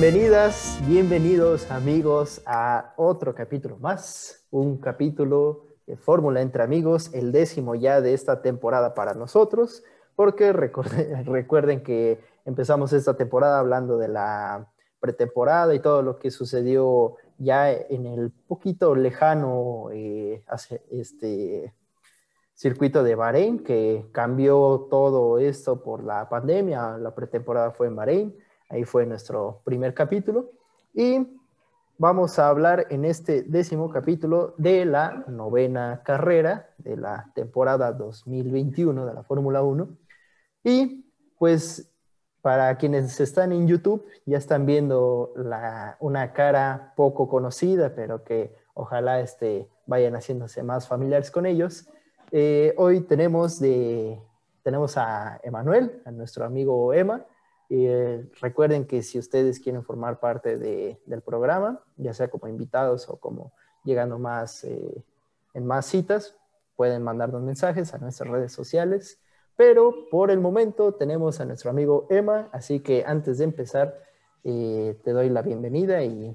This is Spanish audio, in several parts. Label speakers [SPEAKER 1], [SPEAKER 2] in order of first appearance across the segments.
[SPEAKER 1] Bienvenidas, bienvenidos amigos a otro capítulo más, un capítulo de Fórmula entre amigos, el décimo ya de esta temporada para nosotros, porque recuerden, que empezamos esta temporada hablando de la pretemporada y todo lo que sucedió ya en el poquito lejano eh, este circuito de Bahrein, que cambió todo esto por la pandemia, la pretemporada fue en Bahrein Ahí fue nuestro primer capítulo. Y vamos a hablar en este décimo capítulo de la novena carrera de la temporada 2021 de la Fórmula 1. Y pues para quienes están en YouTube ya están viendo una cara poco conocida, pero que ojalá este, vayan haciéndose más familiares con ellos. Eh, hoy tenemos, de, tenemos a Emanuel, a nuestro amigo Emma, eh, recuerden que si ustedes quieren formar parte del programa, ya sea como invitados o como llegando más eh, en más citas, pueden mandarnos mensajes a nuestras redes sociales. Pero por el momento tenemos a nuestro amigo Emma, así que antes de empezar, eh, te doy la bienvenida y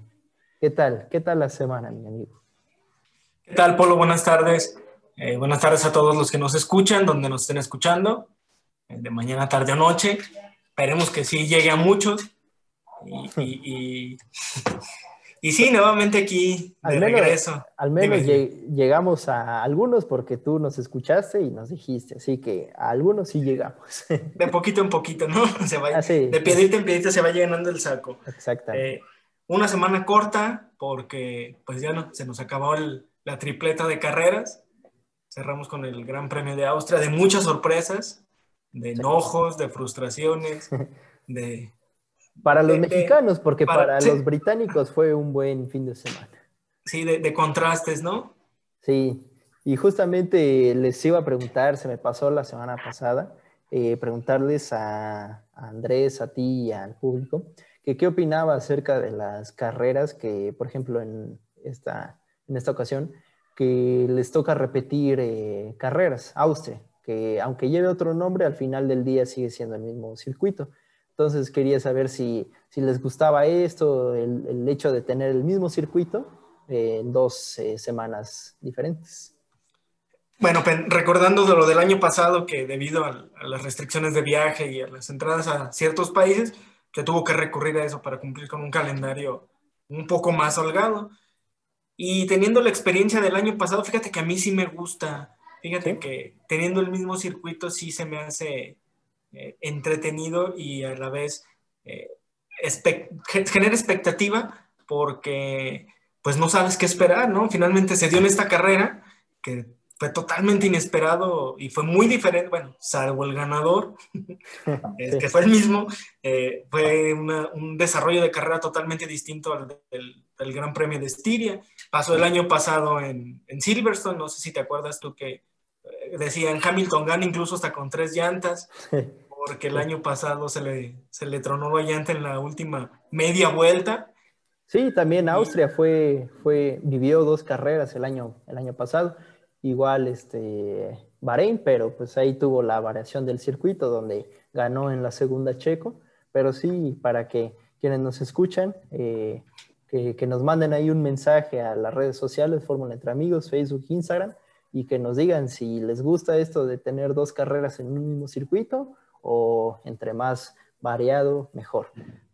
[SPEAKER 1] ¿qué tal? ¿Qué tal la semana, mi amigo?
[SPEAKER 2] ¿Qué tal, Polo? Buenas tardes. buenas tardes a todos los que nos escuchan, donde nos estén escuchando, de mañana, tarde o noche. Esperemos que sí llegue a muchos. Y, y, sí, nuevamente aquí de regreso.
[SPEAKER 1] Al menos llegamos a algunos porque tú nos escuchaste y nos dijiste, así que a algunos sí llegamos.
[SPEAKER 2] De poquito en poquito, ¿no? Se va, ah, De piedrita en piedrita se va llenando el saco.
[SPEAKER 1] Exactamente.
[SPEAKER 2] Eh, una semana corta porque pues ya no, se nos acabó la tripleta de carreras. Cerramos con el Gran Premio de Austria, de muchas sorpresas de enojos, de frustraciones, de...
[SPEAKER 1] Para los mexicanos, porque para, los británicos fue un buen fin de semana.
[SPEAKER 2] Sí, de, contrastes, ¿no?
[SPEAKER 1] Sí, y justamente les iba a preguntar, se me pasó la semana pasada, eh, preguntarles a, Andrés, a ti y al público, que qué opinaba acerca de las carreras que, por ejemplo, en esta, en esta ocasión, que les toca repetir eh, carreras, Austria, que aunque lleve otro nombre, al final del día sigue siendo el mismo circuito. Entonces quería saber si, si les gustaba esto, el, el, hecho de tener el mismo circuito en dos eh, semanas diferentes.
[SPEAKER 2] Bueno, recordando de lo del año pasado, que debido a, las restricciones de viaje y a las entradas a ciertos países, que tuvo que recurrir a eso para cumplir con un calendario un poco más holgado. Y teniendo la experiencia del año pasado, fíjate que a mí sí me gusta Fíjate que teniendo el mismo circuito sí se me hace eh, entretenido y a la vez eh, genera expectativa porque pues no sabes qué esperar, ¿no? Finalmente se dio en esta carrera que fue totalmente inesperado y fue muy diferente, bueno, salvo el ganador, que fue el mismo, eh, fue un desarrollo de carrera totalmente distinto al del, Gran Premio de Estiria. Pasó el año pasado en, en Silverstone, no sé si te acuerdas tú que decían Hamilton gana incluso hasta con tres llantas, porque el año pasado se le, se le tronó la llanta en la última media vuelta.
[SPEAKER 1] Sí, también Austria fue, fue, vivió dos carreras el año, el año pasado, igual este, Bahrein, pero pues ahí tuvo la variación del circuito donde ganó en la segunda Checo, pero sí, para que quienes nos escuchan, eh, que, que, nos manden ahí un mensaje a las redes sociales, Fórmula Entre Amigos, Facebook, Instagram, y que nos digan si les gusta esto de tener dos carreras en un mismo circuito o entre más variado, mejor.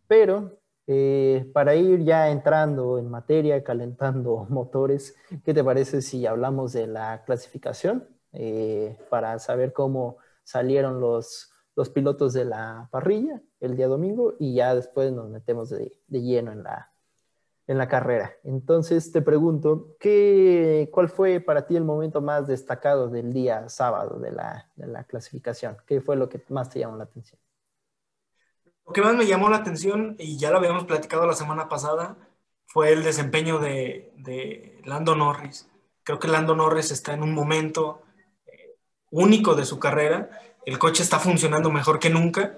[SPEAKER 1] Pero eh, para ir ya entrando en materia, calentando motores, ¿qué te parece si hablamos de la clasificación eh, para saber cómo salieron los, los pilotos de la parrilla el día domingo y ya después nos metemos de, de lleno en la, en la carrera. Entonces te pregunto, ¿qué, ¿cuál fue para ti el momento más destacado del día sábado de la, de la, clasificación? ¿Qué fue lo que más te llamó la atención?
[SPEAKER 2] Lo que más me llamó la atención, y ya lo habíamos platicado la semana pasada, fue el desempeño de, de Lando Norris. Creo que Lando Norris está en un momento eh, único de su carrera. El coche está funcionando mejor que nunca.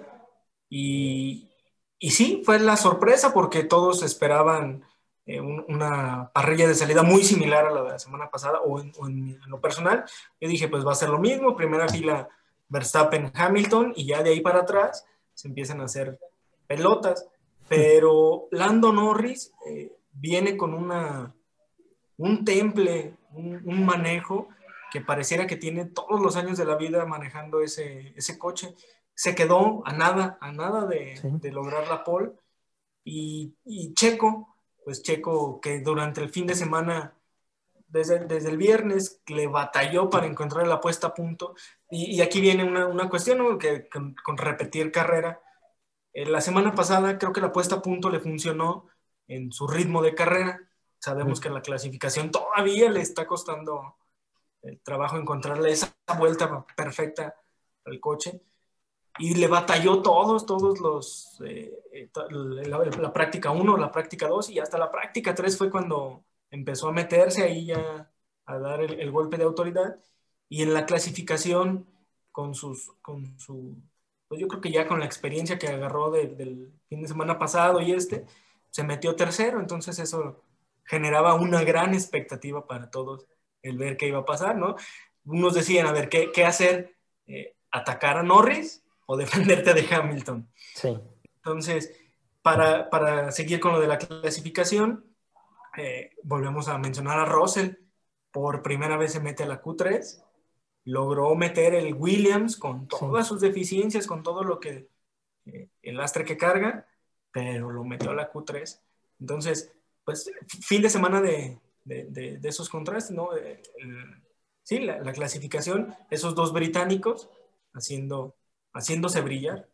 [SPEAKER 2] Y, y sí, fue la sorpresa porque todos esperaban eh, una parrilla de salida muy similar a la de la semana pasada o, en, lo personal. Yo dije, pues va a ser lo mismo, primera fila Verstappen, Hamilton y ya de ahí para atrás se empiezan a hacer pelotas. Pero Lando Norris eh, viene con una, un temple, un, manejo que pareciera que tiene todos los años de la vida manejando ese, ese coche. Se quedó a nada, a nada de, de lograr la pole. Y, y, Checo, pues Checo que durante el fin de semana, desde, desde el viernes, le batalló para encontrar la puesta a punto. Y, y aquí viene una, una cuestión, que con, con, repetir carrera. Eh, la semana pasada creo que la puesta a punto le funcionó en su ritmo de carrera. Sabemos que la clasificación todavía le está costando el trabajo encontrarle esa vuelta perfecta al coche. Y le batalló todos, todos los, eh, eh, la, práctica 1, la práctica 2 y hasta la práctica 3 fue cuando empezó a meterse ahí ya a dar el, golpe de autoridad. Y en la clasificación, con sus, con su, pues yo creo que ya con la experiencia que agarró del fin de semana pasado y este, se metió tercero, entonces eso generaba una gran expectativa para todos el ver qué iba a pasar, ¿no? Unos decían, a ver, ¿qué, qué hacer? Eh, ¿Atacar a Norris o defenderte de Hamilton?
[SPEAKER 1] Sí.
[SPEAKER 2] Entonces, para, para seguir con lo de la clasificación, eh, volvemos a mencionar a Russell. Por primera vez se mete a la Q3. Logró meter el Williams con todas sus deficiencias, con todo lo que eh, el lastre que carga pero lo metió a la Q3. Entonces, pues fin de semana de, de, de, esos contrastes, ¿no? sí, la, la, clasificación, esos dos británicos haciendo, haciéndose brillar.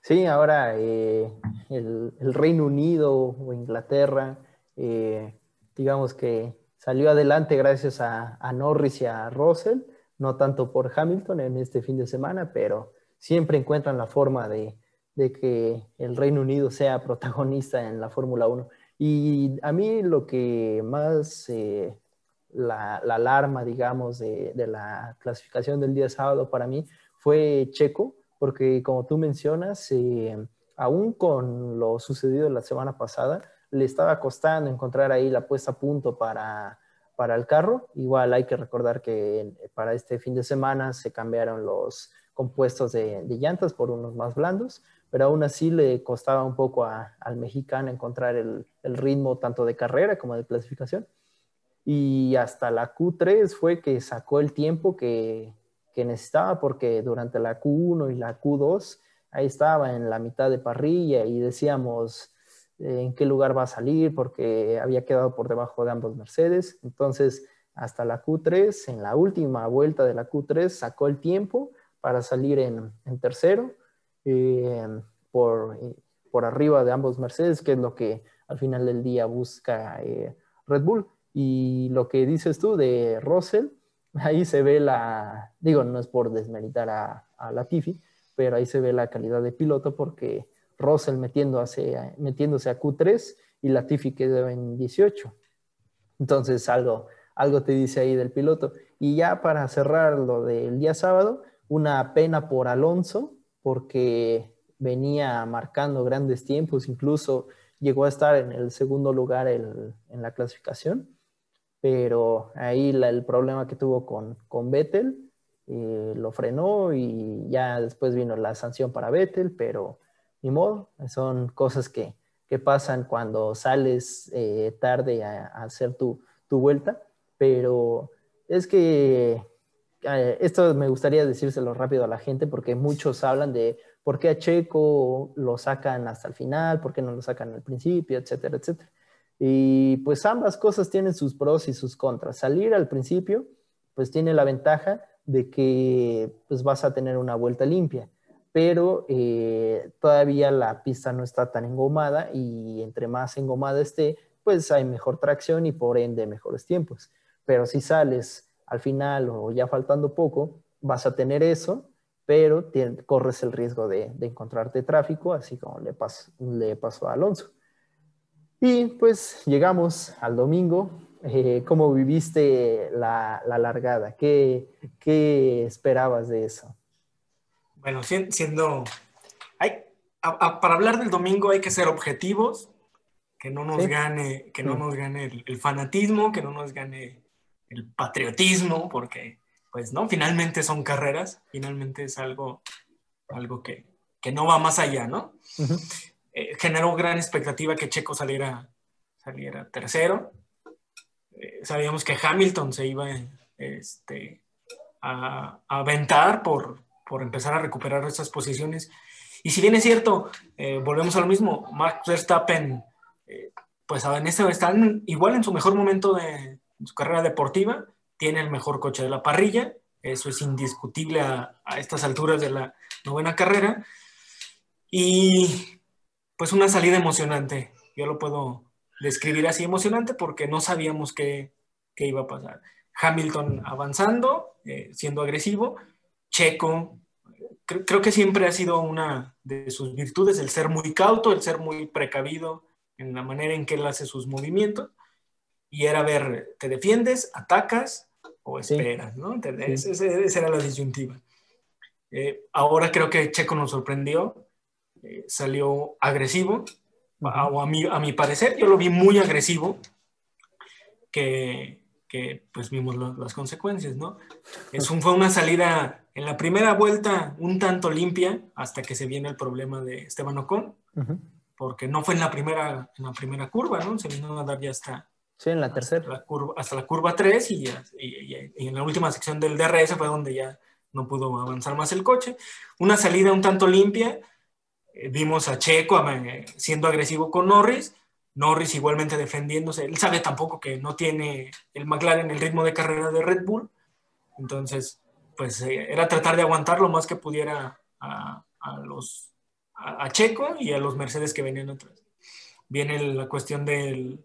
[SPEAKER 1] Sí, ahora eh, el, Reino Unido o Inglaterra, eh, digamos que salió adelante gracias a, Norris y a Russell, no tanto por Hamilton en este fin de semana, pero siempre encuentran la forma de, de que el Reino Unido sea protagonista en la Fórmula 1. Y a mí lo que más eh, la, alarma, digamos, de, la clasificación del día sábado para mí fue Checo, porque como tú mencionas, eh, aún con lo sucedido la semana pasada, le estaba costando encontrar ahí la puesta a punto para, para el carro. Igual hay que recordar que para este fin de semana se cambiaron los compuestos de, de llantas por unos más blandos, pero aún así le costaba un poco al mexicano encontrar el, ritmo tanto de carrera como de clasificación. Y hasta la Q3 fue que sacó el tiempo que, necesitaba, porque durante la Q1 y la Q2 ahí estaba en la mitad de parrilla y decíamos eh, en qué lugar va a salir, porque había quedado por debajo de ambos Mercedes. Entonces, hasta la Q3, en la última vuelta de la Q3, sacó el tiempo para salir en, en tercero eh, por, por arriba de ambos Mercedes, que es lo que al final del día busca eh, Red Bull. Y lo que dices tú de Russell, ahí se ve la, digo, no es por desmeritar a, a Latifi, pero ahí se ve la calidad de piloto porque Russell metiéndose, metiéndose a Q3 y Latifi quedó en 18. Entonces algo, algo te dice ahí del piloto. Y ya para cerrar lo del día sábado, una pena por Alonso, porque venía marcando grandes tiempos, incluso llegó a estar en el segundo lugar en la clasificación, pero ahí el problema que tuvo con, con Vettel eh, lo frenó y ya después vino la sanción para Vettel, pero ni modo, son cosas que, que pasan cuando sales eh, tarde a, a, hacer tu, tu vuelta, pero es que eh, esto me gustaría decírselo rápido a la gente porque muchos hablan de por qué a Checo lo sacan hasta el final, por qué no lo sacan al principio, etcétera, etcétera. Y pues ambas cosas tienen sus pros y sus contras. Salir al principio, pues tiene la ventaja de que pues vas a tener una vuelta limpia, pero eh, todavía la pista no está tan engomada y entre más engomada esté, pues hay mejor tracción y por ende mejores tiempos. Pero si sales al final o ya faltando poco, vas a tener eso, pero corres el riesgo de, encontrarte tráfico, así como le, le pasó a Alonso. Y pues llegamos al domingo. Eh, ¿Cómo viviste la, largada? ¿Qué, ¿Qué, esperabas de eso?
[SPEAKER 2] Bueno, siendo... Hay, para hablar del domingo hay que ser objetivos, que no nos gane, que no nos gane el, fanatismo, que no nos gane el patriotismo, porque, pues, ¿no? Finalmente son carreras, finalmente es algo, algo que, que no va más allá, ¿no? Eh, generó gran expectativa que Checo saliera, saliera tercero. Eh, sabíamos que Hamilton se iba este, a, aventar por, por empezar a recuperar esas posiciones. Y si bien es cierto, eh, volvemos a lo mismo, Max Verstappen, pues en este, está igual en su mejor momento de su carrera deportiva, tiene el mejor coche de la parrilla, eso es indiscutible a, a estas alturas de la novena carrera. Y pues una salida emocionante. Yo lo puedo describir así emocionante porque no sabíamos qué, qué iba a pasar. Hamilton avanzando, eh, siendo agresivo. Checo, creo que siempre ha sido una de sus virtudes el ser muy cauto, el ser muy precavido en la manera en que él hace sus movimientos. Y era ver, ¿te defiendes, atacas o esperas? ¿no? Esa, era la disyuntiva. Eh, ahora creo que Checo nos sorprendió eh, salió agresivo, o a mi, a mi parecer, yo lo vi muy agresivo, que, que pues vimos las consecuencias, ¿no? Es un, fue una salida en la primera vuelta un tanto limpia hasta que se viene el problema de Esteban Ocon, porque no fue en la primera, en la primera curva, ¿no? Se vino a dar ya hasta...
[SPEAKER 1] Sí, en la tercera.
[SPEAKER 2] La curva, hasta la curva 3 y, y, y, en la última sección del DRS fue donde ya no pudo avanzar más el coche. Una salida un tanto limpia, vimos a Checo eh, siendo agresivo con Norris, Norris igualmente defendiéndose. Él sabe tampoco que no tiene el McLaren el ritmo de carrera de Red Bull. Entonces, pues eh, era tratar de aguantar lo más que pudiera a, los, a, Checo y a los Mercedes que venían atrás. Viene la cuestión del,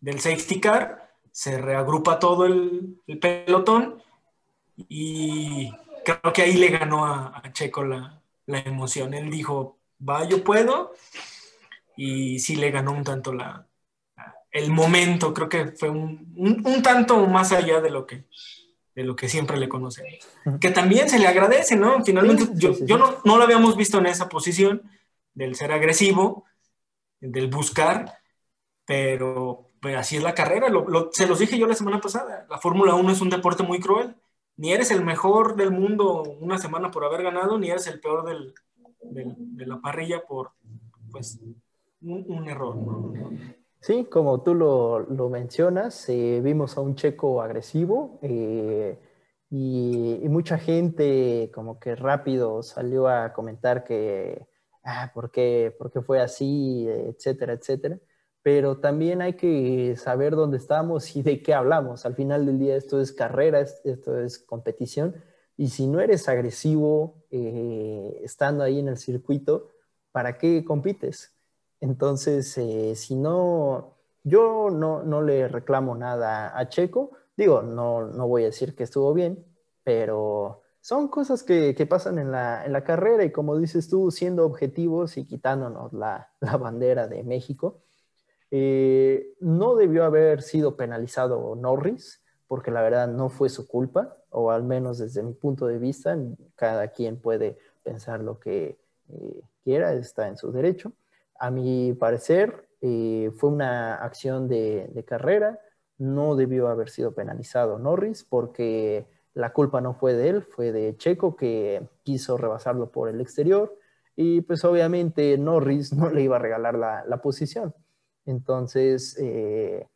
[SPEAKER 2] del safety car, se reagrupa todo el, pelotón y creo que ahí le ganó a, Checo la, la emoción. Él dijo, va, yo puedo. Y sí le ganó un tanto la, el momento, creo que fue un, un, tanto más allá de lo que, de lo que siempre le conocemos. Que también se le agradece, ¿no? Finalmente, yo, yo no, no, lo habíamos visto en esa posición del ser agresivo, del buscar, pero pues, así es la carrera. se los dije yo la semana pasada, la Fórmula 1 es un deporte muy cruel. Ni eres el mejor del mundo una semana por haber ganado, ni eres el peor del, de, la parrilla por pues, un, error.
[SPEAKER 1] Sí, como tú lo, lo mencionas, eh, vimos a un checo agresivo eh, y, mucha gente como que rápido salió a comentar que, ah, ¿por qué, ¿por qué fue así? etcétera, etcétera. Pero también hay que saber dónde estamos y de qué hablamos. Al final del día esto es carrera, esto es competición y si no eres agresivo eh, estando ahí en el circuito, ¿para qué compites? Entonces, eh, si no, yo no, no, le reclamo nada a Checo. Digo, no, no voy a decir que estuvo bien, pero son cosas que, que pasan en la, en la, carrera y como dices tú, siendo objetivos y quitándonos la, la bandera de México, eh, no debió haber sido penalizado Norris porque la verdad no fue su culpa, o al menos desde mi punto de vista, cada quien puede pensar lo que eh, quiera, está en su derecho. A mi parecer, eh, fue una acción de, carrera, no debió haber sido penalizado Norris porque la culpa no fue de él, fue de Checo que quiso rebasarlo por el exterior y pues obviamente Norris no le iba a regalar la, posición. Entonces, eh,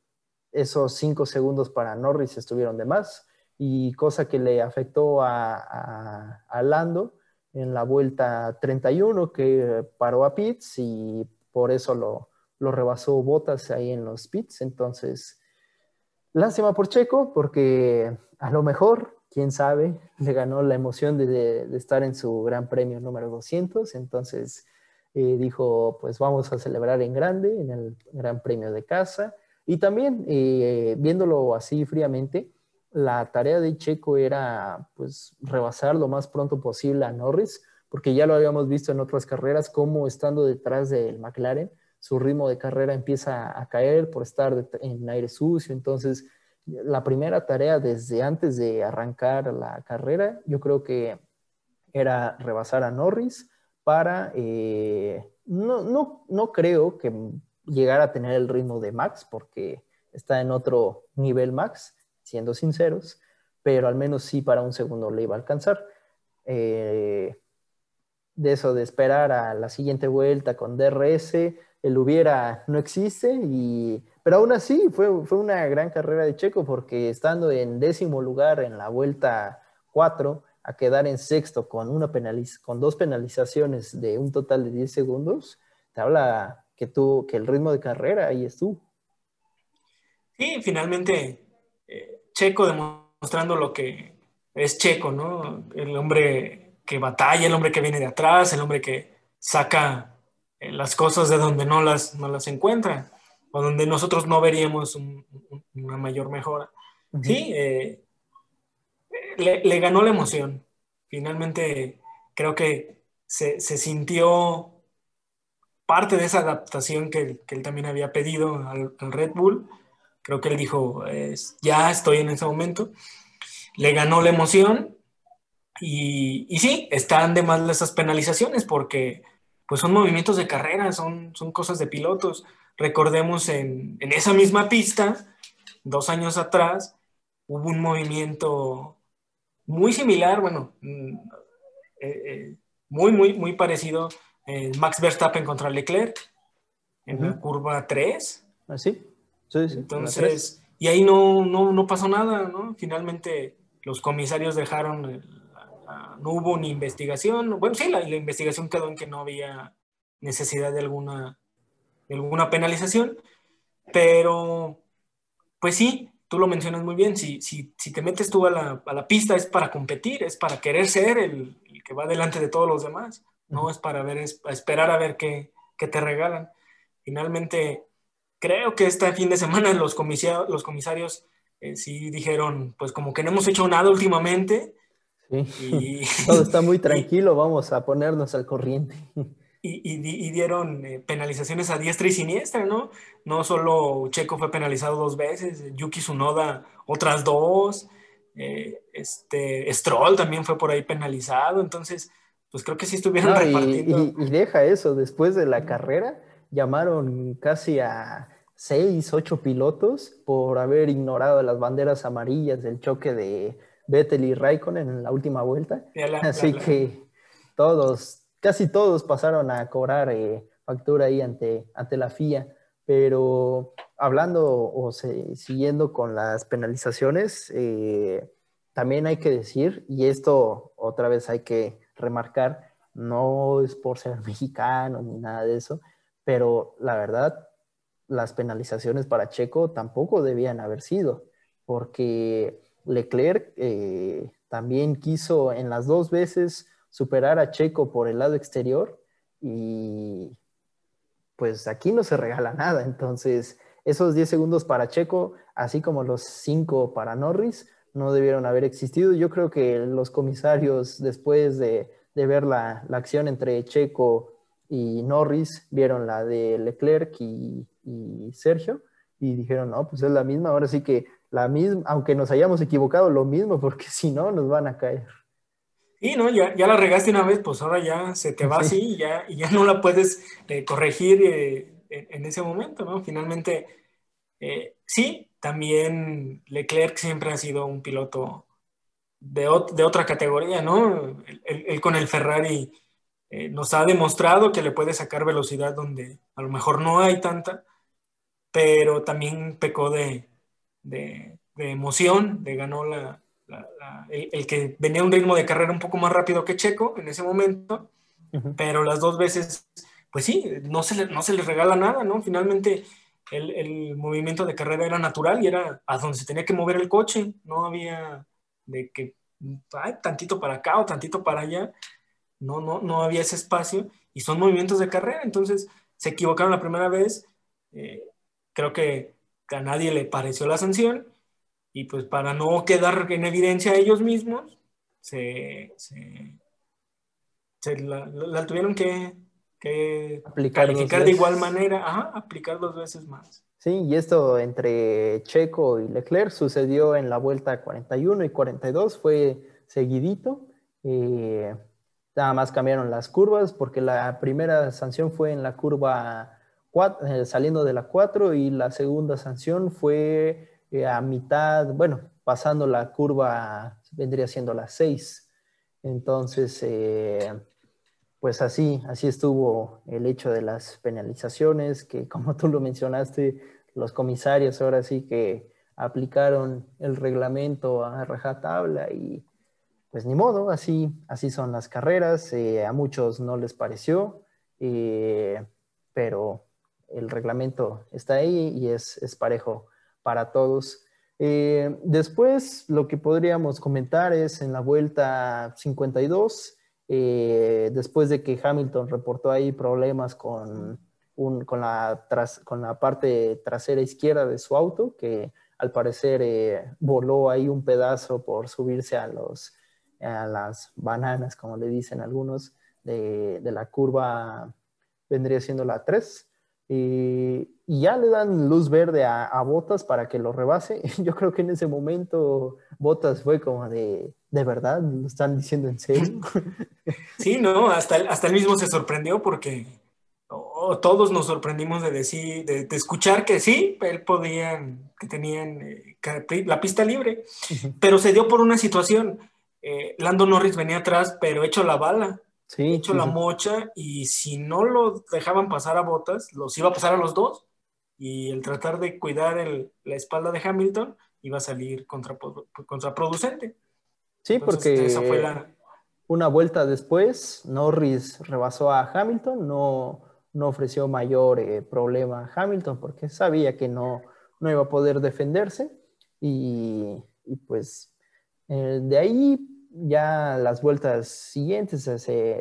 [SPEAKER 1] esos cinco segundos para Norris estuvieron de más y cosa que le afectó a, Lando en la vuelta 31 que paró a pits y por eso lo, lo rebasó Botas ahí en los pits. Entonces, lástima por Checo porque a lo mejor, quién sabe, le ganó la emoción de, estar en su gran premio número 200. Entonces eh, dijo, pues vamos a celebrar en grande en el gran premio de casa y también, eh, viéndolo así fríamente, la tarea de Checo era pues rebasar lo más pronto posible a Norris, porque ya lo habíamos visto en otras carreras, como estando detrás del McLaren, su ritmo de carrera empieza a caer por estar en aire sucio. Entonces, la primera tarea desde antes de arrancar la carrera, yo creo que era rebasar a Norris para, eh, no, no, no creo que llegar a tener el ritmo de Max, porque está en otro nivel Max, siendo sinceros, pero al menos sí para un segundo le iba a alcanzar. Eh, de eso de esperar a la siguiente vuelta con DRS, el hubiera no existe, y, pero aún así fue, fue una gran carrera de Checo porque estando en décimo lugar en la vuelta 4 a quedar en sexto con, una penaliz con dos penalizaciones de un total de 10 segundos, te habla que, tú, que el ritmo de carrera ahí estuvo.
[SPEAKER 2] Sí, finalmente eh, Checo demostrando lo que es Checo, ¿no? El hombre que batalla, el hombre que viene de atrás, el hombre que saca eh, las cosas de donde no las, no las encuentra o donde nosotros no veríamos una mayor mejora. Sí, eh, le, ganó la emoción. Finalmente creo que se, sintió parte de esa adaptación que, él también había pedido al, Red Bull. Creo que él dijo, ya estoy en ese momento. Le ganó la emoción y, y, sí, están de más esas penalizaciones porque pues son movimientos de carrera, son, son cosas de pilotos. Recordemos en, en esa misma pista, dos años atrás, hubo un movimiento muy similar, bueno, mm, eh, eh, muy, muy, muy parecido. Eh, Max Verstappen contra Leclerc en la curva 3.
[SPEAKER 1] ¿Ah,
[SPEAKER 2] sí? Sí. Entonces, y ahí no, no, no pasó nada, ¿no? Finalmente los comisarios dejaron no hubo ni investigación. Bueno, sí, la, investigación quedó en que no había necesidad de alguna, alguna penalización, pero pues sí, tú lo mencionas muy bien, si, si, si te metes tú a la, a la, pista es para competir, es para querer ser el, que va delante de todos los demás, no es para ver, es esperar a ver qué, qué, te regalan. Finalmente, creo que este fin de semana los, comisarios, los comisarios eh, sí dijeron, pues como que no hemos hecho nada últimamente,
[SPEAKER 1] y, Todo está muy tranquilo, vamos a ponernos al corriente.
[SPEAKER 2] Y, dieron eh, penalizaciones a diestra y siniestra, ¿no? No solo Checo fue penalizado dos veces, Yuki Tsunoda otras dos, eh, este, Stroll también fue por ahí penalizado, entonces, pues creo que sí estuvieron repartiendo.
[SPEAKER 1] Y, deja eso, después de la carrera llamaron casi a seis, ocho pilotos por haber ignorado las banderas amarillas del choque de Vettel y Raikkonen en la última vuelta. Así que todos, casi todos pasaron a cobrar eh, factura ahí ante, ante la FIA. Pero hablando o siguiendo con las penalizaciones, eh, también hay que decir, y esto otra vez hay que remarcar, no es por ser mexicano ni nada de eso, pero la verdad, las penalizaciones para Checo tampoco debían haber sido, porque Leclerc eh, también quiso en las dos veces superar a Checo por el lado exterior y pues aquí no se regala nada. Entonces, esos 10 segundos para Checo, así como los 5 para Norris, no debieron haber existido. Yo creo que los comisarios, después de, ver la, acción entre Checo y Norris, vieron la de Leclerc y, y Sergio y dijeron, no, pues es la misma, ahora sí que la misma, aunque nos hayamos equivocado, lo mismo, porque si no, nos van a caer.
[SPEAKER 2] Y no, ya, ya la regaste una vez, pues ahora ya se te va así y ya, y ya no la puedes eh, corregir eh, en, ese momento, ¿no? Finalmente, eh, sí, también Leclerc siempre ha sido un piloto de, de otra categoría, ¿no? Él, con el Ferrari nos ha demostrado que le puede sacar velocidad donde a lo mejor no hay tanta, pero también pecó de, de, emoción, de ganó la, el, que venía un ritmo de carrera un poco más rápido que Checo en ese momento, pero las dos veces, pues sí, no se, le, no se les regala nada, ¿no? Finalmente el, el, movimiento de carrera era natural y era a donde se tenía que mover el coche, no había de que ay, tantito para acá o tantito para allá, no, no, no había ese espacio y son movimientos de carrera, entonces se equivocaron la primera vez, eh, creo que a nadie le pareció la sanción y pues para no quedar en evidencia a ellos mismos, se, la, tuvieron que, aplicar calificar de igual manera, ajá, aplicar dos veces más.
[SPEAKER 1] Sí, y esto entre Checo y Leclerc sucedió en la vuelta 41 y 42, fue seguidito. Eh, nada más cambiaron las curvas porque la primera sanción fue en la curva eh, saliendo de la 4 y la segunda sanción fue eh, a mitad, bueno, pasando la curva, vendría siendo la 6. Entonces, eh, pues así, así estuvo el hecho de las penalizaciones, que como tú lo mencionaste, los comisarios ahora sí que aplicaron el reglamento a rajatabla y pues ni modo, así, así son las carreras, eh, a muchos no les pareció, eh, pero el reglamento está ahí y es, es parejo para todos. Eh, después, lo que podríamos comentar es en la vuelta 52, después de que Hamilton reportó ahí problemas con, con, la con la parte trasera izquierda de su auto, que al parecer voló ahí un pedazo por subirse a, los, a las bananas, como le dicen algunos, de, la curva, vendría siendo la 3. Y, ya le dan luz verde a, Botas para que lo rebase. Yo creo que en ese momento Botas fue como de, ¿de verdad? ¿Lo están diciendo en serio?
[SPEAKER 2] Sí, no, hasta, hasta él mismo se sorprendió porque todos nos sorprendimos de decir, de, escuchar que sí, él podían, que tenían eh, la pista libre, pero se dio por una situación. Eh, Lando Norris venía atrás, pero hecho la bala, hecho la mocha, y si no lo dejaban pasar a botas, los iba a pasar a los dos, y el tratar de cuidar la espalda de Hamilton iba a salir contraproducente.
[SPEAKER 1] Sí, porque fue una vuelta después, Norris rebasó a Hamilton, no no ofreció mayor eh, problema a Hamilton porque sabía que no, no iba a poder defenderse y, pues eh, de ahí ya las vueltas siguientes se,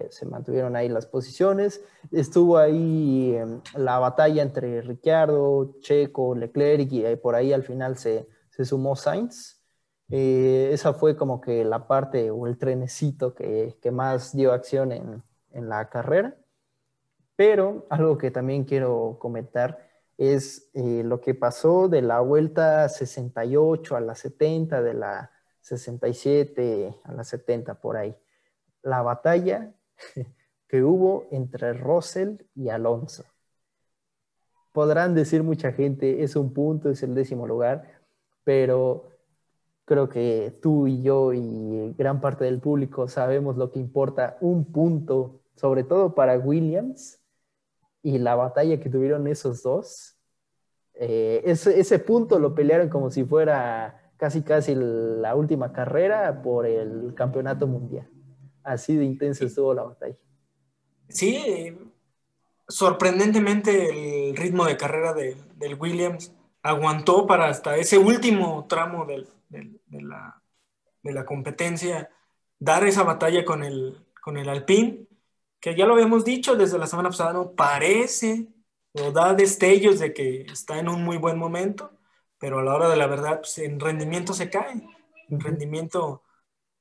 [SPEAKER 1] se, mantuvieron ahí las posiciones. Estuvo ahí em, la batalla entre Ricciardo, Checo, Leclerc y por ahí al final se, se sumó Sainz. Eh, esa fue como que la parte o el trenecito que, que más dio acción en, en la carrera. Pero algo que también quiero comentar es eh, lo que pasó de la vuelta 68 a la 70, de la 67 a la 70 por ahí. La batalla que hubo entre Russell y Alonso. Podrán decir mucha gente, es un punto, es el décimo lugar, pero creo que tú y yo y gran parte del público sabemos lo que importa un punto, sobre todo para Williams, y la batalla que tuvieron esos dos, eh, ese, punto lo pelearon como si fuera casi casi la última carrera por el campeonato mundial. Así de intensa estuvo la batalla.
[SPEAKER 2] Sí, sorprendentemente el ritmo de carrera de, del Williams aguantó para hasta ese último tramo del, del, de, la, de, la, competencia dar esa batalla con el, con el Alpine que ya lo habíamos dicho desde la semana pasada, no parece o da destellos de que está en un muy buen momento, pero a la hora de la verdad, pues, en rendimiento se cae. En rendimiento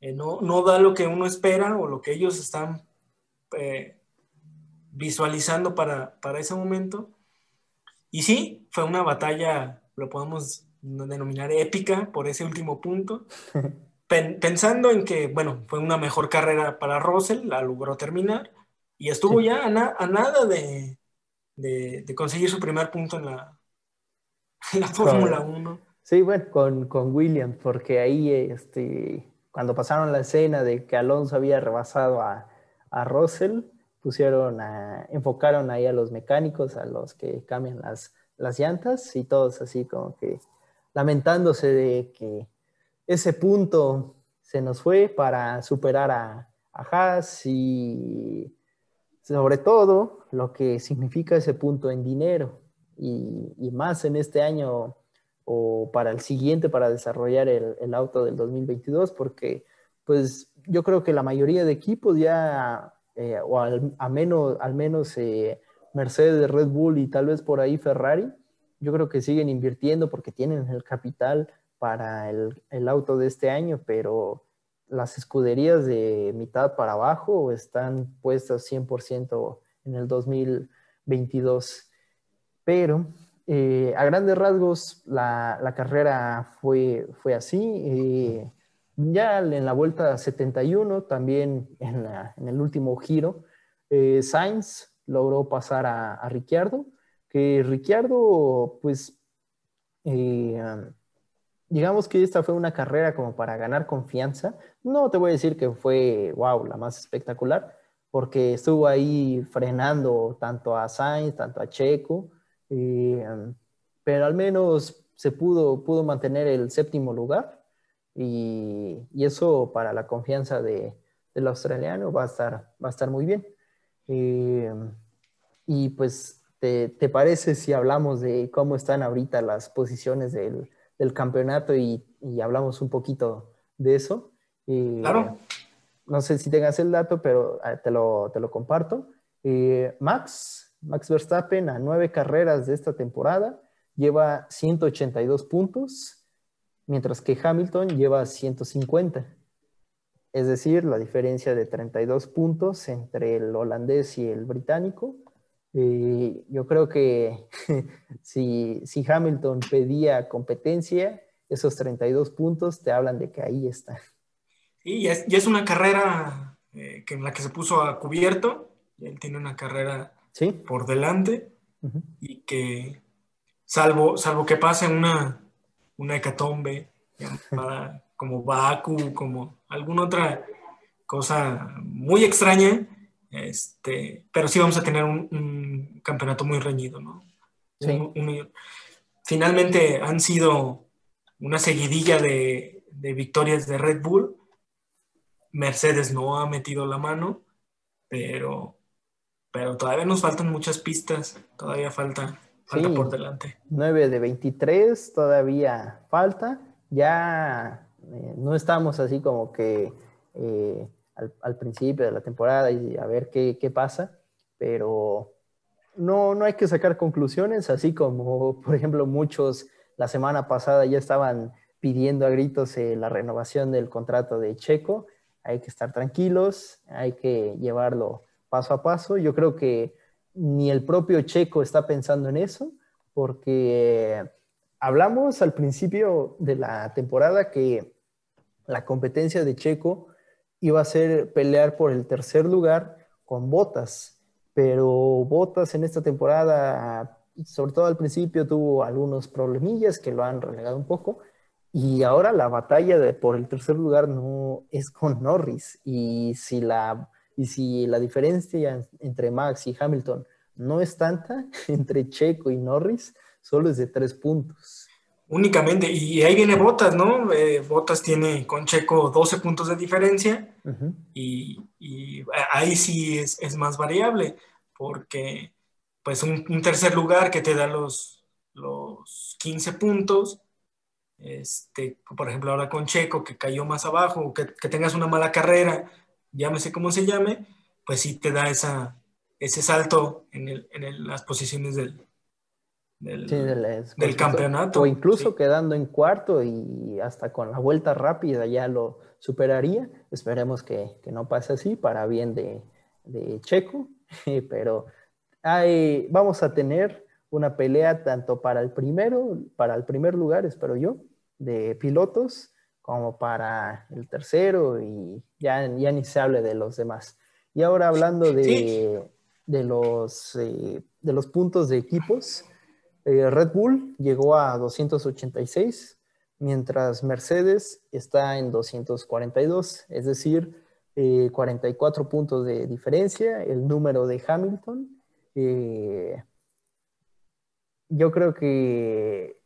[SPEAKER 2] eh, no, no, da lo que uno espera o lo que ellos están eh, visualizando para, para ese momento. Y sí, fue una batalla, lo podemos denominar épica por ese último punto. pensando en que, bueno, fue una mejor carrera para Russell, la logró terminar, y estuvo ya a, nada de, conseguir su primer punto en la, la Fórmula 1.
[SPEAKER 1] Sí, bueno, con, con Williams, porque ahí este, cuando pasaron la escena de que Alonso había rebasado a, a Russell, pusieron a, enfocaron ahí a los mecánicos, a los que cambian las, las llantas y todos así como que lamentándose de que ese punto se nos fue para superar a, a Haas y sobre todo lo que significa ese punto en dinero y, más en este año o para el siguiente para desarrollar el, auto del 2022 porque pues yo creo que la mayoría de equipos ya eh, o al, menos, al menos eh, Mercedes, Red Bull y tal vez por ahí Ferrari, yo creo que siguen invirtiendo porque tienen el capital para el, el auto de este año, pero las escuderías de mitad para abajo están puestas 100% en el 2022. Pero eh, a grandes rasgos la, carrera fue, fue así. Eh, ya en la vuelta 71, también en, el último giro, eh, Sainz logró pasar a, a Ricciardo, que Ricciardo pues digamos que esta fue una carrera como para ganar confianza. No te voy a decir que fue, wow, la más espectacular, porque estuvo ahí frenando tanto a Sainz, tanto a Checo, eh, pero al menos se pudo, pudo mantener el séptimo lugar y, eso para la confianza de, del australiano va a estar, va a estar muy bien. Eh, y pues, ¿te, ¿te, parece si hablamos de cómo están ahorita las posiciones del, del campeonato y, y, hablamos un poquito de eso?
[SPEAKER 2] Eh, claro.
[SPEAKER 1] No sé si tengas el dato, pero ah, te lo, te lo comparto. Eh, Max, Max Verstappen a nueve carreras de esta temporada lleva 182 puntos, mientras que Hamilton lleva 150. Es decir, la diferencia de 32 puntos entre el holandés y el británico. Eh, yo creo que si, si Hamilton pedía competencia, esos 32 puntos te hablan de que ahí está.
[SPEAKER 2] Y es, es una carrera eh, en la que se puso a cubierto. Él tiene una carrera por delante y que, salvo, salvo que pase una, una hecatombe como Baku, como alguna otra cosa muy extraña, este, pero sí vamos a tener un, campeonato muy reñido, ¿no? finalmente han sido una seguidilla de, de victorias de Red Bull. Mercedes no ha metido la mano, pero, pero todavía nos faltan muchas pistas, todavía falta, falta por delante.
[SPEAKER 1] 9 de 23, todavía falta. Ya eh, no estamos así como que eh, al, principio de la temporada y a ver qué, pasa, pero no, no hay que sacar conclusiones, así como, por ejemplo, muchos la semana pasada ya estaban pidiendo a gritos eh, la renovación del contrato de Checo hay que estar tranquilos, hay que llevarlo paso a paso. Yo creo que ni el propio Checo está pensando en eso, porque hablamos al principio de la temporada que la competencia de Checo iba a ser pelear por el tercer lugar con Botas, pero Botas en esta temporada, sobre todo al principio, tuvo algunos problemillas que lo han relegado un poco, y ahora la batalla de, por el tercer lugar no es con Norris. Y si, la, y si la diferencia entre Max y Hamilton no es tanta entre Checo y Norris, solo es de tres puntos.
[SPEAKER 2] Únicamente, y ahí viene Botas, ¿no? Eh, Botas tiene con Checo 12 puntos de diferencia y, ahí sí es, es, más variable, porque pues un, un, tercer lugar que te da los, los 15 puntos, este, por ejemplo, ahora con Checo, que cayó más abajo, que, que tengas una mala carrera, llámese como se llame, pues sí te da esa, ese salto en, el, en las posiciones del, del, campeonato.
[SPEAKER 1] O incluso quedando en cuarto y hasta con la vuelta rápida ya lo superaría. Esperemos que, que no pase así para bien de, de Checo, pero hay, vamos a tener una pelea tanto para el primero, para el primer lugar, espero yo, de pilotos como para el tercero y ya, ya ni se hable de los demás. Y ahora hablando de, de los, eh, de los puntos de equipos, eh, Red Bull llegó a 286, mientras Mercedes está en 242, es decir, 44 eh, puntos de diferencia, el número de Hamilton. yo creo que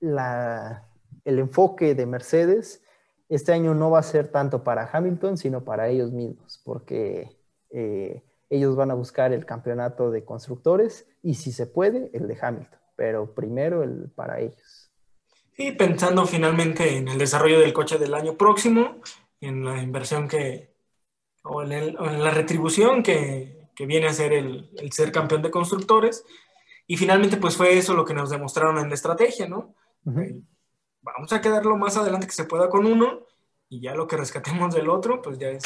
[SPEAKER 1] la, el enfoque de Mercedes este año no va a ser tanto para Hamilton, sino para ellos mismos, porque eh, ellos van a buscar el campeonato de constructores y si se puede, el de Hamilton, pero primero el para ellos.
[SPEAKER 2] Y pensando finalmente en el desarrollo del coche del año próximo, en la inversión que, o en, la retribución que, que, viene a ser el, el ser campeón de constructores, y finalmente pues fue eso lo que nos demostraron en la estrategia, ¿no? Vamos a quedar lo más adelante que se pueda con uno y ya lo que rescatemos del otro, pues ya es,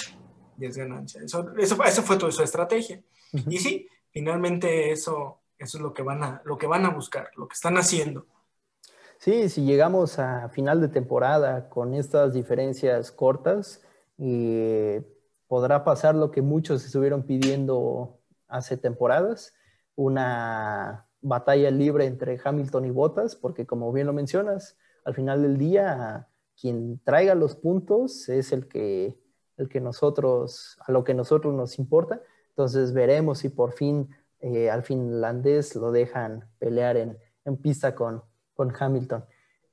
[SPEAKER 2] ya es ganancia. Eso, eso, fue toda su estrategia. Y sí, finalmente eso, eso es lo que, van a, lo que van a buscar, lo que están haciendo.
[SPEAKER 1] Sí, si llegamos a final de temporada con estas diferencias cortas, eh, podrá pasar lo que muchos estuvieron pidiendo hace temporadas, una batalla libre entre Hamilton y Bottas, porque como bien lo mencionas, al final del día, quien traiga los puntos es el que, el que nosotros, a lo que nosotros nos importa. Entonces veremos si por fin eh, al finlandés lo dejan pelear en, pista con, con, Hamilton.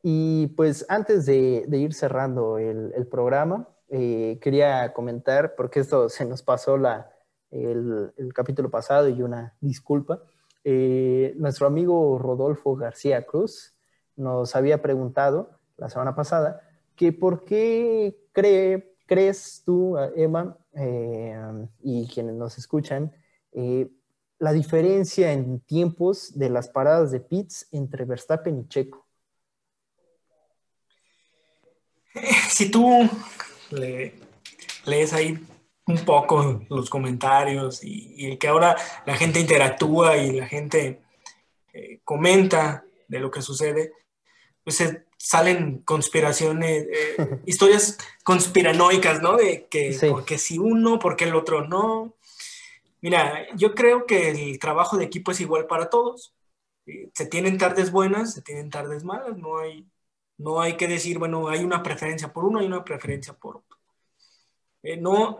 [SPEAKER 1] Y pues antes de, ir cerrando el, programa, eh, quería comentar, porque esto se nos pasó la, el, capítulo pasado y una disculpa, eh, nuestro amigo Rodolfo García Cruz nos había preguntado la semana pasada que por qué cree, crees tú, Emma, y quienes nos escuchan, la diferencia en tiempos de las paradas de pits entre Verstappen y Checo?
[SPEAKER 2] Si tú lees ahí un poco los comentarios y, que ahora la gente interactúa y la gente eh, comenta de lo que sucede, pues salen conspiraciones, eh, historias conspiranoicas, ¿no? De que porque si uno, porque el otro no. Mira, yo creo que el trabajo de equipo es igual para todos. Se tienen tardes buenas, se tienen tardes malas, no hay, no hay que decir, bueno, hay una preferencia por uno, hay una preferencia por otro. Eh, no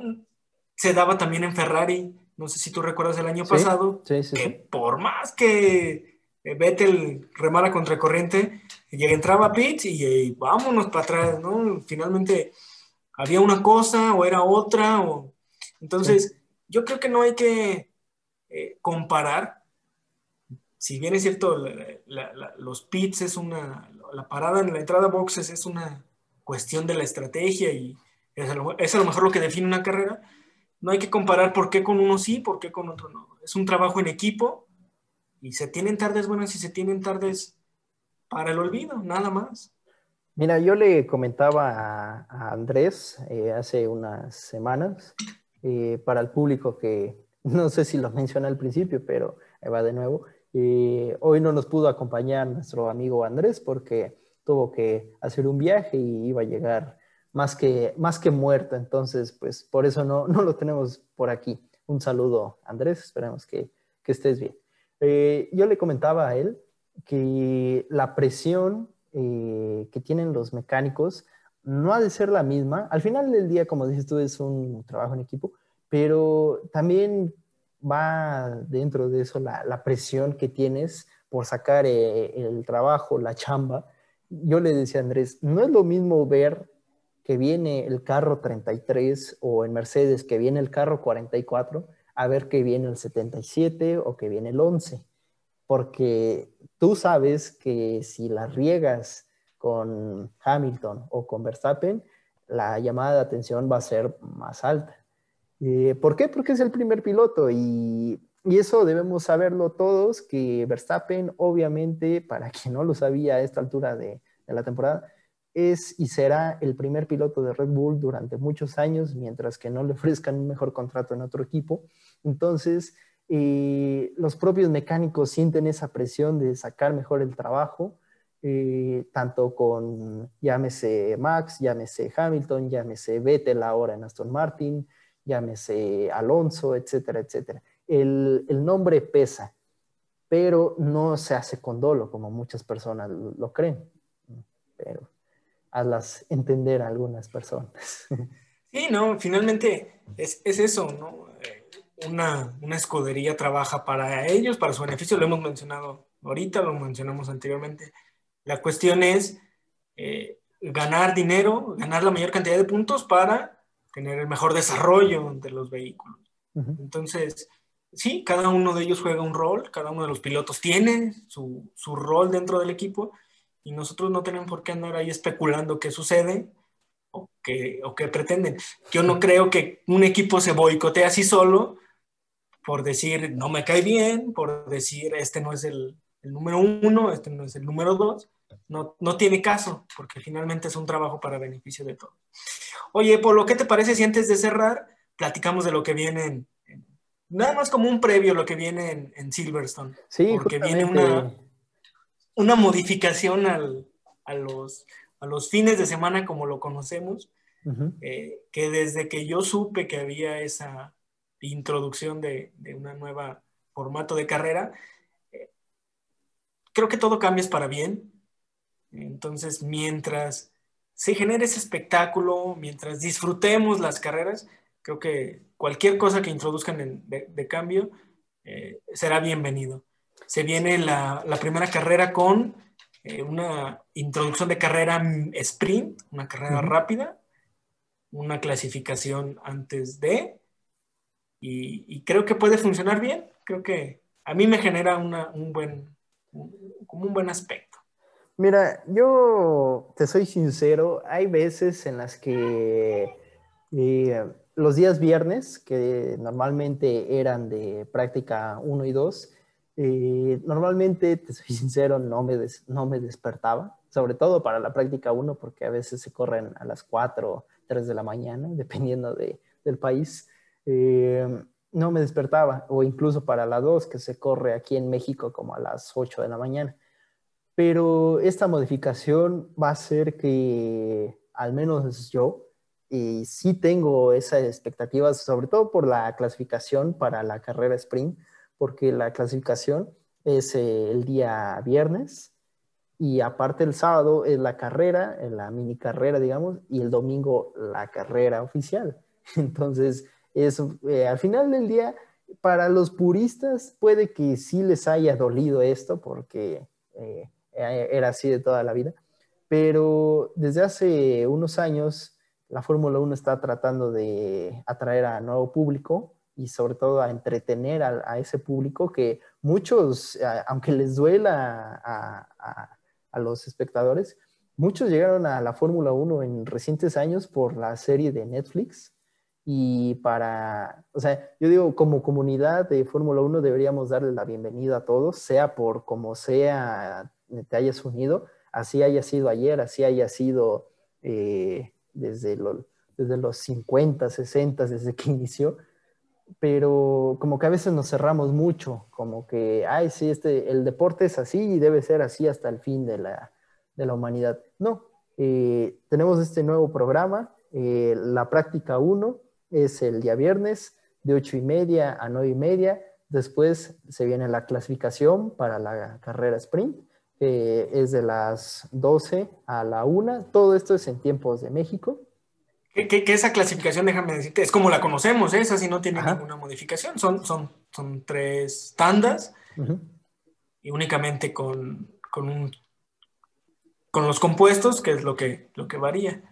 [SPEAKER 2] se daba también en Ferrari, no sé si tú recuerdas el año pasado, que por más que eh, Vettel remara contra corriente, entraba a pits y, vámonos para atrás, ¿no? Finalmente había una cosa o era otra, o... entonces yo creo que no hay que eh, comparar. Si bien es cierto, los pits es una, la parada en la entrada a boxes es una cuestión de la estrategia y es a, lo, es a lo mejor lo que define una carrera, no hay que comparar por qué con uno sí, por qué con otro no. Es un trabajo en equipo y se tienen tardes buenas y se tienen tardes para el olvido, nada más.
[SPEAKER 1] Mira, yo le comentaba a, Andrés eh, hace unas semanas eh, para el público que no sé si lo mencioné al principio, pero va de nuevo. Eh, hoy no nos pudo acompañar nuestro amigo Andrés porque tuvo que hacer un viaje y iba a llegar más que, más que muerto, entonces pues por eso no, no lo tenemos por aquí. Un saludo Andrés, esperemos que, que estés bien. Eh, yo le comentaba a él que la presión que tienen los mecánicos no ha de ser la misma. Al final del día, como dices tú, es un trabajo en equipo, pero también va dentro de eso la, presión que tienes por sacar eh, el trabajo, la chamba. Yo le decía a Andrés, no es lo mismo ver que viene el carro 33 o en Mercedes que viene el carro 44 a ver que viene el 77 o que viene el 11, porque tú sabes que si las riegas con Hamilton o con Verstappen, la llamada de atención va a ser más alta. Eh, ¿Por qué? Porque es el primer piloto y, eso debemos saberlo todos, que Verstappen, obviamente, para quien no lo sabía a esta altura de, la temporada, es y será el primer piloto de Red Bull durante muchos años, mientras que no le ofrezcan un mejor contrato en otro equipo. Entonces, eh, los propios mecánicos sienten esa presión de sacar mejor el trabajo eh, tanto con, llámese Max, llámese Hamilton, llámese Vettel ahora en Aston Martin, llámese Alonso, etcétera, etcétera. El, el nombre pesa, pero no se hace con dolo como muchas personas lo, creen. Pero hazlas entender a algunas personas.
[SPEAKER 2] Sí, no, finalmente es, es eso, ¿no? Eh, una, una, escudería trabaja para ellos, para su beneficio, lo hemos mencionado ahorita, lo mencionamos anteriormente, la cuestión es eh, ganar dinero, ganar la mayor cantidad de puntos para tener el mejor desarrollo de los vehículos. Entonces, sí, cada uno de ellos juega un rol, cada uno de los pilotos tiene su, rol dentro del equipo y nosotros no tenemos por qué andar ahí especulando qué sucede o qué, o qué pretenden. Yo no creo que un equipo se boicotee así solo por decir no me cae bien, por decir este no es el, el número uno, este no es el número dos, no, no tiene caso, porque finalmente es un trabajo para beneficio de todos. Oye, Polo, ¿qué te parece si antes de cerrar platicamos de lo que viene en, nada más como un previo lo que viene en, Silverstone?
[SPEAKER 1] Sí,
[SPEAKER 2] porque viene una, una modificación al, a, los, a los fines de semana como lo conocemos, eh, que desde que yo supe que había esa introducción de, de una nueva formato de carrera, creo que todo cambia para bien. Entonces, mientras se genere ese espectáculo, mientras disfrutemos las carreras, Creo que cualquier cosa que introduzcan de, cambio eh, será bienvenido. Se viene la, primera carrera con eh, una introducción de carrera sprint, una carrera rápida, una clasificación antes de, y, creo que puede funcionar bien. Creo que a mí me genera un buen, como un buen aspecto.
[SPEAKER 1] Mira, yo te soy sincero, hay veces en las que eh, los días viernes, que normalmente eran de práctica 1 y 2, eh, normalmente, te soy sincero, no me, no me despertaba, sobre todo para la práctica 1, porque a veces se corren a las 4, 3 de la mañana, dependiendo de, del país. Eh, no me despertaba, o incluso para la 2, que se corre aquí en México como a las 8 de la mañana. Pero esta modificación va a hacer que, al menos yo, y sí tengo esas expectativas, sobre todo por la clasificación para la carrera sprint, porque la clasificación es eh, el día viernes y aparte el sábado es la carrera, la mini carrera, digamos, y el domingo la carrera oficial. Entonces, es, eh, al final del día, para los puristas puede que sí les haya dolido esto porque eh, era así de toda la vida, pero desde hace unos años la Fórmula 1 está tratando de atraer a nuevo público y sobre todo a entretener a, ese público que muchos, aunque les duela a, a, los espectadores, muchos llegaron a la Fórmula 1 en recientes años por la serie de Netflix y para, o sea, yo digo, como comunidad de Fórmula 1 deberíamos darle la bienvenida a todos, sea por como sea te hayas unido, así haya sido ayer, así haya sido eh, desde, desde los 50, 60, desde que inició, pero como que a veces nos cerramos mucho, como que, ay, sí, este, el deporte es así y debe ser así hasta el fin de la, de la humanidad. No, eh, tenemos este nuevo programa, eh, la práctica 1 es el día viernes de 8 y media a 9 y media, después se viene la clasificación para la carrera sprint, es de las 12 a la 1. Todo esto es en tiempos de México.
[SPEAKER 2] Que, esa clasificación, déjame decirte, es como la conocemos, ¿eh? esa sí no tiene ninguna modificación. Son, son, son tres tandas y únicamente con, con, un, con, los compuestos, que es lo que, lo que varía.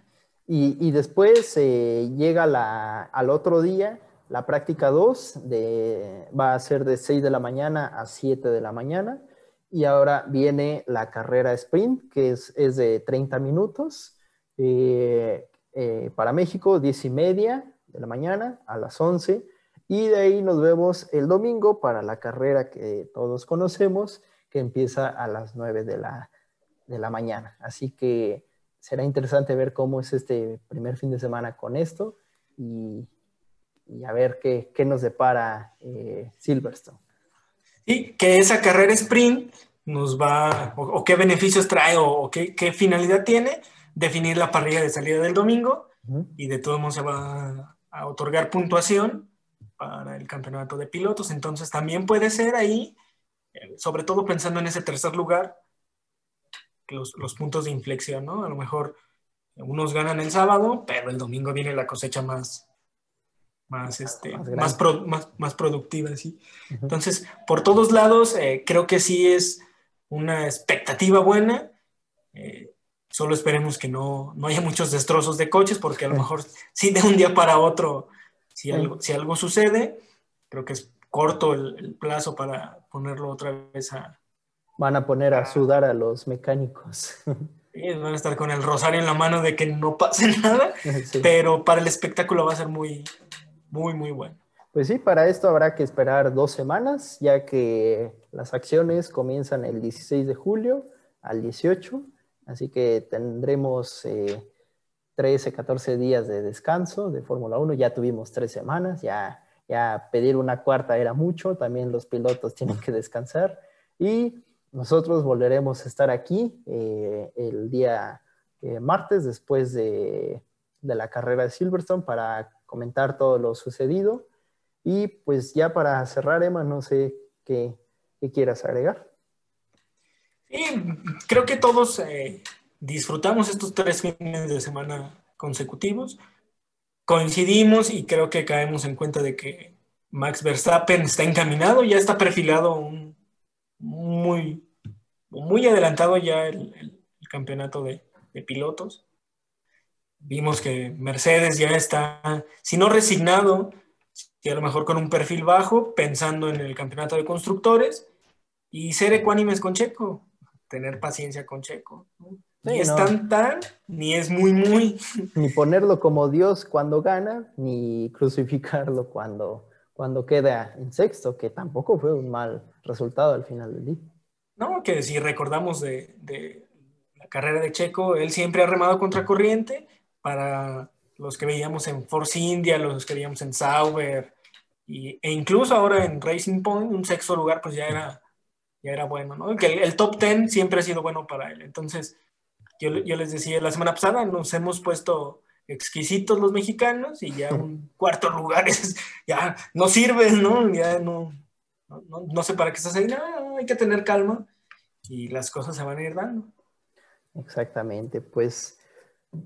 [SPEAKER 1] Y, después eh, llega la, al otro día, la práctica 2 de, va a ser de 6 de la mañana a 7 de la mañana y ahora viene la carrera sprint, que es, de 30 minutos eh, eh, para México, 10 y media de la mañana a las 11. Y de ahí nos vemos el domingo para la carrera que todos conocemos, que empieza a las 9 de la, de la mañana. Así que será interesante ver cómo es este primer fin de semana con esto y, a ver qué, qué nos depara eh, Silverstone.
[SPEAKER 2] Y que esa carrera sprint nos va, o, qué beneficios trae, o, qué, finalidad tiene, definir la parrilla de salida del domingo, y de todo modo se va a otorgar puntuación para el campeonato de pilotos. Entonces también puede ser ahí, eh, sobre todo pensando en ese tercer lugar, los, los puntos de inflexión, ¿no? A lo mejor unos ganan el sábado, pero el domingo viene la cosecha más, más, este, más, más, productiva, ¿sí? Entonces, por todos lados, eh, creo que sí es una expectativa buena. Eh, solo esperemos que no, no, haya muchos destrozos de coches, porque a lo mejor sí de un día para otro, si algo, si algo sucede, creo que es corto el, plazo para ponerlo otra vez a...
[SPEAKER 1] Van a poner a sudar a los mecánicos.
[SPEAKER 2] van a estar con el rosario en la mano de que no pase nada, pero para el espectáculo va a ser muy, muy, muy bueno.
[SPEAKER 1] Pues sí, para esto habrá que esperar dos semanas, ya que las acciones comienzan el 16 de julio al 18, así que tendremos 13, eh, 14 días de descanso de Fórmula 1. Ya tuvimos tres semanas, ya, ya pedir una cuarta era mucho, también los pilotos tienen que descansar y nosotros volveremos a estar aquí eh, el día eh, martes después de, de la carrera de Silverstone para comentar todo lo sucedido. Y pues ya para cerrar, Emma, no sé qué, quieras agregar.
[SPEAKER 2] Sí, creo que todos eh, disfrutamos estos tres fines de semana consecutivos. coincidimos y creo que caemos en cuenta de que Max Verstappen está encaminado, ya está perfilado un, muy, muy adelantado ya el, campeonato de, pilotos. Vimos que Mercedes ya está, si no resignado, y a lo mejor con un perfil bajo, pensando en el campeonato de constructores y ser ecuánimes con Checo, tener paciencia con Checo. ni es tan tan, ni es muy muy.
[SPEAKER 1] Ni ponerlo como Dios cuando gana, ni crucificarlo cuando, cuando queda en sexto, que tampoco fue un mal resultado al final del día.
[SPEAKER 2] No, que si recordamos de, la carrera de Checo, él siempre ha remado contra corriente para los que veíamos en Force India, los que veíamos en Sauber, y, e incluso ahora en Racing Point, un sexto lugar, pues ya era, ya era bueno, ¿no? Que el, top ten siempre ha sido bueno para él. Entonces, yo, yo les decía, la semana pasada nos hemos puesto exquisitos los mexicanos y ya un cuarto lugar es, ya no sirve, ¿no? Ya no, no, sé para qué estás ahí, no, hay que tener calma y las cosas se van a ir dando.
[SPEAKER 1] Exactamente, pues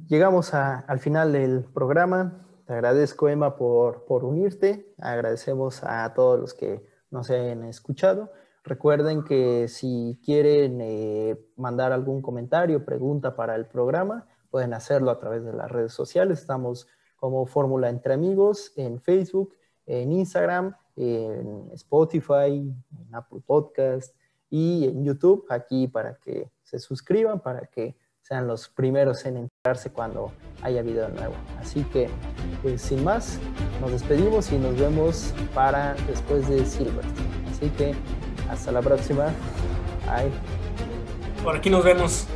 [SPEAKER 1] llegamos al final del programa. Te agradezco, Emma, por, por unirte. Agradecemos a todos los que nos hayan escuchado. Recuerden que si quieren eh, mandar algún comentario, pregunta para el programa, pueden hacerlo a través de las redes sociales. Estamos como Fórmula Entre Amigos en Facebook, en Instagram, en Spotify, en Apple Podcast y en YouTube, aquí para que se suscriban, para que sean los primeros en enterarse cuando haya video nuevo. Así que, pues sin más, nos despedimos y nos vemos para después de Silverstone. Así que, hasta la próxima. Bye.
[SPEAKER 2] Por aquí nos vemos.